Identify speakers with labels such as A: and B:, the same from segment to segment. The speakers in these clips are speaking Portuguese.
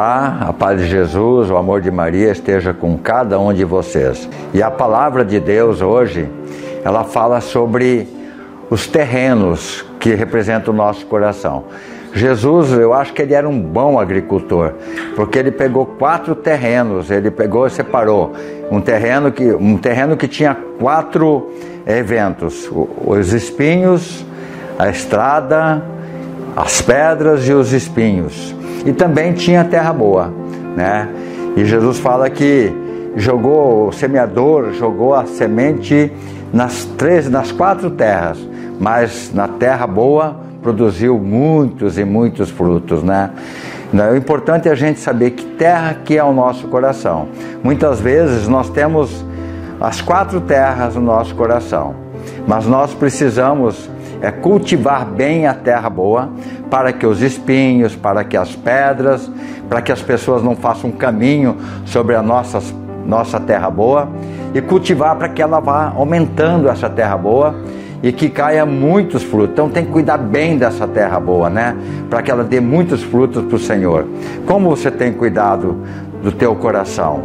A: Olá, a paz de Jesus, o amor de Maria esteja com cada um de vocês. E a palavra de Deus hoje, ela fala sobre os terrenos que representam o nosso coração. Jesus, eu acho que ele era um bom agricultor, porque ele pegou quatro terrenos, ele pegou e separou um terreno que, um terreno que tinha quatro eventos: os espinhos, a estrada, as pedras e os espinhos e também tinha terra boa, né? E Jesus fala que jogou o semeador, jogou a semente nas três, nas quatro terras, mas na terra boa produziu muitos e muitos frutos, né? O importante é a gente saber que terra que é o nosso coração. Muitas vezes nós temos as quatro terras no nosso coração, mas nós precisamos é cultivar bem a terra boa, para que os espinhos, para que as pedras, para que as pessoas não façam caminho sobre a nossa, nossa terra boa, e cultivar para que ela vá aumentando essa terra boa e que caia muitos frutos. Então tem que cuidar bem dessa terra boa, né? Para que ela dê muitos frutos para o Senhor. Como você tem cuidado do teu coração?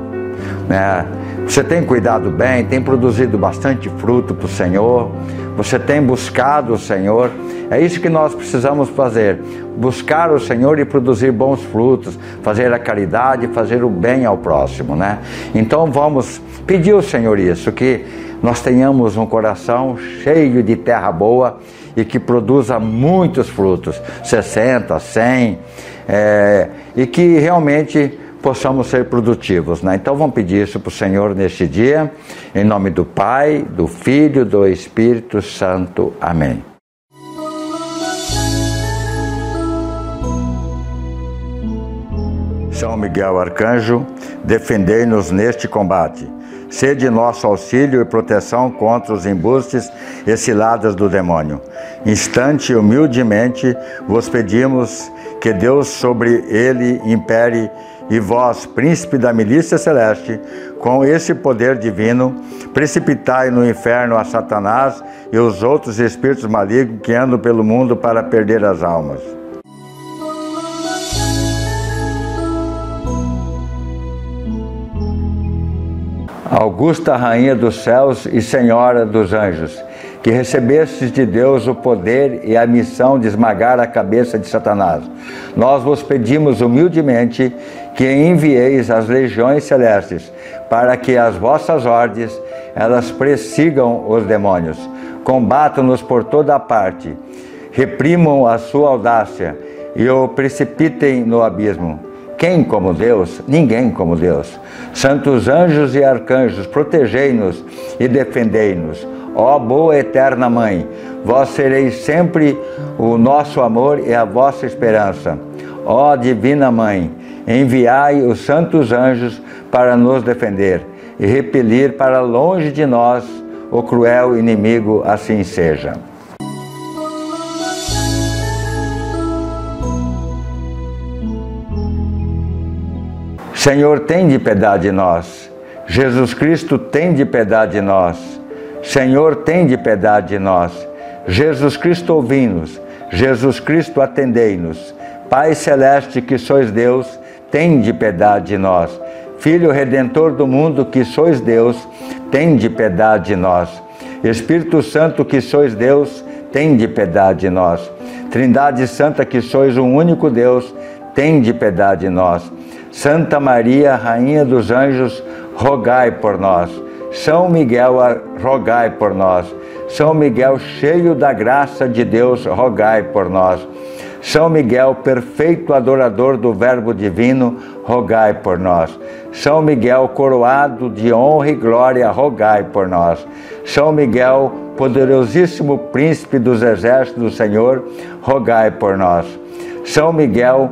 A: Né? Você tem cuidado bem, tem produzido bastante fruto para o Senhor, você tem buscado o Senhor. É isso que nós precisamos fazer: buscar o Senhor e produzir bons frutos, fazer a caridade, fazer o bem ao próximo, né? Então vamos pedir ao Senhor isso, que nós tenhamos um coração cheio de terra boa e que produza muitos frutos 60, 100 é, e que realmente possamos ser produtivos. Né? Então vamos pedir isso para o Senhor neste dia, em nome do Pai, do Filho, do Espírito Santo. Amém. São Miguel Arcanjo, defendei-nos neste combate. Sede nosso auxílio e proteção contra os embustes e ciladas do demônio. Instante humildemente vos pedimos que Deus sobre ele impere e vós, príncipe da milícia celeste, com esse poder divino, precipitai no inferno a Satanás e os outros espíritos malignos que andam pelo mundo para perder as almas. Augusta Rainha dos céus e Senhora dos anjos, que recebestes de Deus o poder e a missão de esmagar a cabeça de Satanás. Nós vos pedimos humildemente que envieis as legiões celestes, para que as vossas ordens elas persigam os demônios, combatam-nos por toda a parte, reprimam a sua audácia e o precipitem no abismo. Quem como Deus? Ninguém como Deus. Santos anjos e arcanjos, protegei-nos e defendei-nos. Ó boa eterna Mãe, vós sereis sempre o nosso amor e a vossa esperança. Ó divina Mãe, enviai os santos anjos para nos defender e repelir para longe de nós o cruel inimigo, assim seja. Senhor, tem de piedade de nós. Jesus Cristo tem de piedade de nós. Senhor, tem de piedade de nós. Jesus Cristo, ouvi-nos. Jesus Cristo, atendei-nos. Pai celeste, que sois Deus, tem de piedade de nós. Filho redentor do mundo, que sois Deus, tem de piedade de nós. Espírito Santo, que sois Deus, tem de piedade de nós. Trindade Santa, que sois um único Deus, tem de piedade de nós. Santa Maria, Rainha dos Anjos, rogai por nós. São Miguel, rogai por nós. São Miguel, cheio da graça de Deus, rogai por nós. São Miguel, perfeito adorador do Verbo Divino, rogai por nós. São Miguel, coroado de honra e glória, rogai por nós. São Miguel, poderosíssimo príncipe dos exércitos do Senhor, rogai por nós. São Miguel,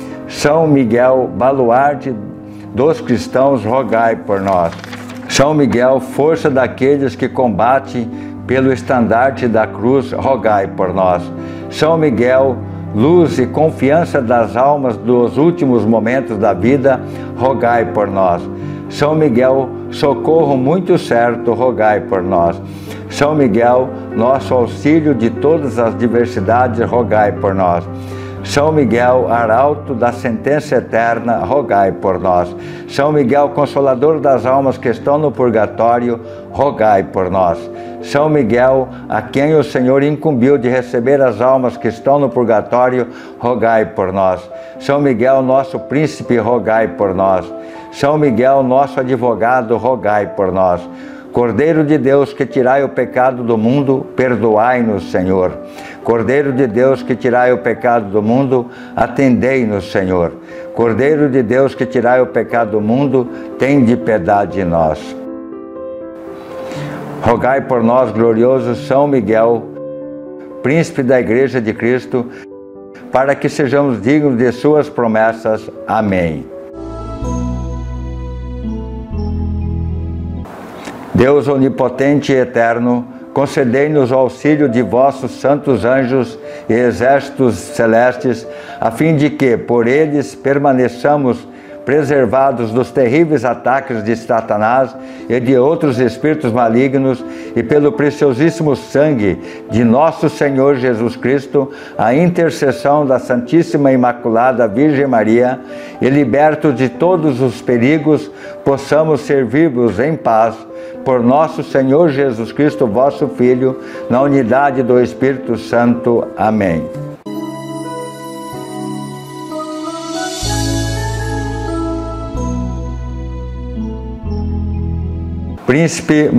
A: São Miguel, baluarte dos cristãos, rogai por nós. São Miguel, força daqueles que combatem pelo estandarte da cruz, rogai por nós. São Miguel, luz e confiança das almas dos últimos momentos da vida, rogai por nós. São Miguel, socorro muito certo, rogai por nós. São Miguel, nosso auxílio de todas as diversidades, rogai por nós. São Miguel, arauto da sentença eterna, rogai por nós. São Miguel, consolador das almas que estão no purgatório, rogai por nós. São Miguel, a quem o Senhor incumbiu de receber as almas que estão no purgatório, rogai por nós. São Miguel, nosso príncipe, rogai por nós. São Miguel, nosso advogado, rogai por nós. Cordeiro de Deus, que tirai o pecado do mundo, perdoai-nos, Senhor. Cordeiro de Deus, que tirai o pecado do mundo, atendei-nos, Senhor. Cordeiro de Deus, que tirai o pecado do mundo, tem de piedade de nós. Rogai por nós, glorioso São Miguel, príncipe da Igreja de Cristo, para que sejamos dignos de Suas promessas. Amém. Deus onipotente e eterno, concedei-nos o auxílio de vossos santos anjos e exércitos celestes, a fim de que, por eles, permaneçamos preservados dos terríveis ataques de Satanás e de outros espíritos malignos, e pelo preciosíssimo sangue de nosso Senhor Jesus Cristo, a intercessão da Santíssima Imaculada Virgem Maria, e libertos de todos os perigos, possamos servir-vos em paz por nosso Senhor Jesus Cristo, vosso Filho, na unidade do Espírito Santo. Amém. Príncipe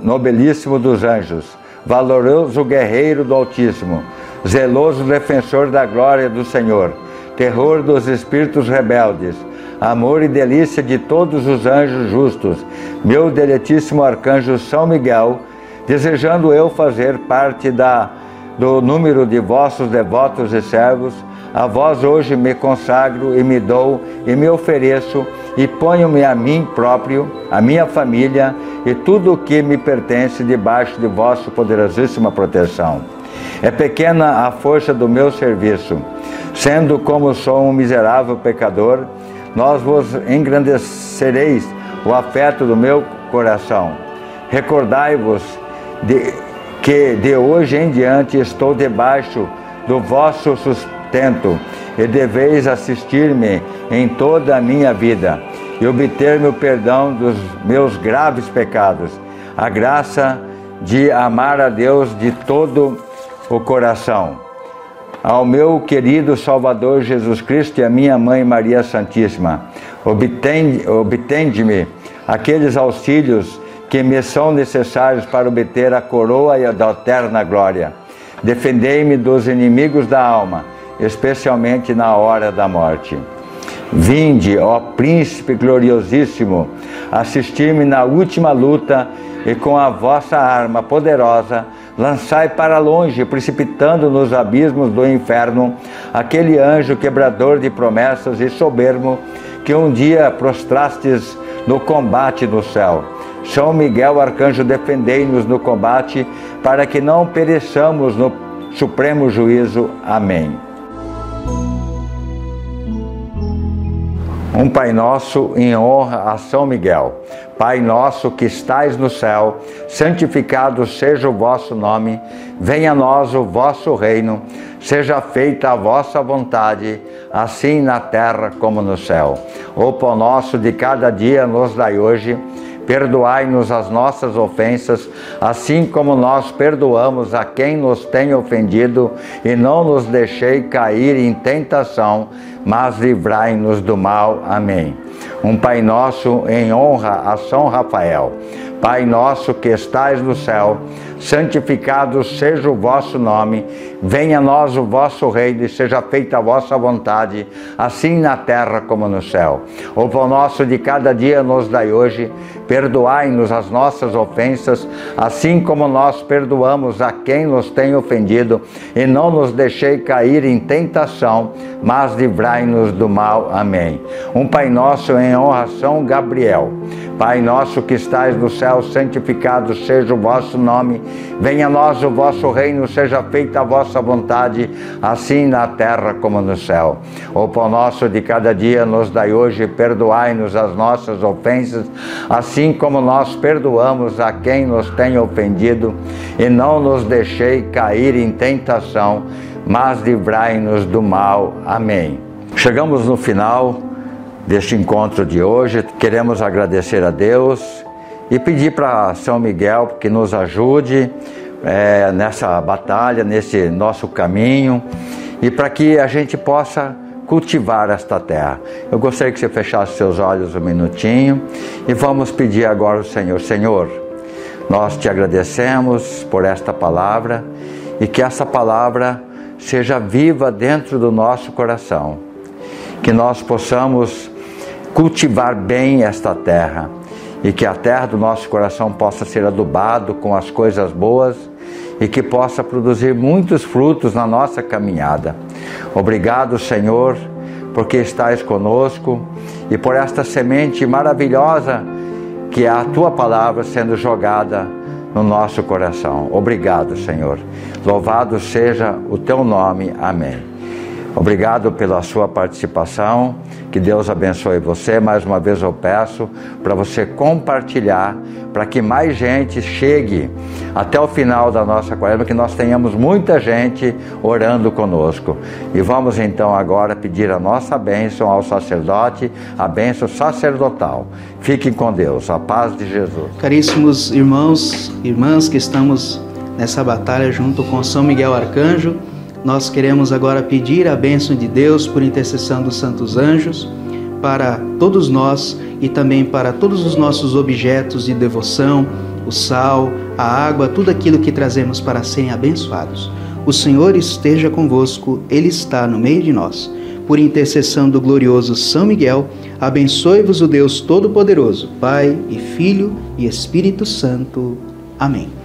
A: nobilíssimo dos anjos, valoroso guerreiro do Altíssimo, zeloso defensor da glória do Senhor, terror dos espíritos rebeldes, amor e delícia de todos os anjos justos, meu deletíssimo arcanjo São Miguel, desejando eu fazer parte da, do número de vossos devotos e servos, a vós hoje me consagro e me dou e me ofereço e ponho-me a mim próprio, a minha família e tudo o que me pertence debaixo de vossa poderosíssima proteção. É pequena a força do meu serviço, sendo como sou um miserável pecador, nós vos engrandecereis o afeto do meu coração. Recordai-vos de, que de hoje em diante estou debaixo do vosso sustento e deveis assistir-me em toda a minha vida e obter-me o perdão dos meus graves pecados, a graça de amar a Deus de todo o coração ao meu querido Salvador Jesus Cristo e a minha mãe Maria Santíssima. Obtende-me aqueles auxílios que me são necessários para obter a coroa e a da eterna glória. Defendei-me dos inimigos da alma, especialmente na hora da morte. Vinde, ó príncipe gloriosíssimo, assistir-me na última luta e com a vossa arma poderosa lançai para longe, precipitando nos abismos do inferno, aquele anjo quebrador de promessas e soberbo que um dia prostrastes no combate no céu. São Miguel Arcanjo, defendei-nos no combate, para que não pereçamos no supremo juízo. Amém. Um Pai Nosso em honra a São Miguel. Pai nosso que estais no céu, santificado seja o vosso nome, venha a nós o vosso reino, seja feita a vossa vontade, assim na terra como no céu. O pão nosso de cada dia nos dai hoje, perdoai-nos as nossas ofensas, assim como nós perdoamos a quem nos tem ofendido, e não nos deixei cair em tentação, mas livrai-nos do mal. Amém. Um Pai Nosso em honra a São Rafael. Pai nosso que estais no céu, santificado seja o vosso nome, venha a nós o vosso reino e seja feita a vossa vontade, assim na terra como no céu. O pão nosso de cada dia nos dai hoje, perdoai-nos as nossas ofensas, assim como nós perdoamos a quem nos tem ofendido, e não nos deixei cair em tentação, mas livrai-nos do mal. Amém. Um Pai nosso em honra São Gabriel. Pai nosso que estais no céu, santificado seja o vosso nome. Venha a nós o vosso reino, seja feita a vossa vontade, assim na terra como no céu. O pão nosso de cada dia nos dai hoje, perdoai-nos as nossas ofensas, assim como nós perdoamos a quem nos tem ofendido, e não nos deixei cair em tentação, mas livrai-nos do mal. Amém. Chegamos no final deste encontro de hoje. Queremos agradecer a Deus e pedir para São Miguel que nos ajude é, nessa batalha, nesse nosso caminho e para que a gente possa cultivar esta terra. Eu gostaria que você fechasse seus olhos um minutinho e vamos pedir agora ao Senhor: Senhor, nós te agradecemos por esta palavra e que essa palavra seja viva dentro do nosso coração, que nós possamos cultivar bem esta terra e que a terra do nosso coração possa ser adubado com as coisas boas e que possa produzir muitos frutos na nossa caminhada. Obrigado, Senhor, porque estás conosco e por esta semente maravilhosa que é a tua palavra sendo jogada no nosso coração. Obrigado, Senhor. Louvado seja o teu nome. Amém. Obrigado pela sua participação. Que Deus abençoe você. Mais uma vez eu peço para você compartilhar, para que mais gente chegue até o final da nossa quaresma, que nós tenhamos muita gente orando conosco. E vamos então agora pedir a nossa bênção ao sacerdote, a bênção sacerdotal. Fiquem com Deus, a paz de Jesus.
B: Caríssimos irmãos, irmãs que estamos nessa batalha junto com São Miguel Arcanjo, nós queremos agora pedir a bênção de Deus por intercessão dos santos anjos para todos nós e também para todos os nossos objetos de devoção, o sal, a água, tudo aquilo que trazemos para serem abençoados. O Senhor esteja convosco, Ele está no meio de nós. Por intercessão do glorioso São Miguel, abençoe-vos o Deus Todo-Poderoso, Pai e Filho e Espírito Santo. Amém.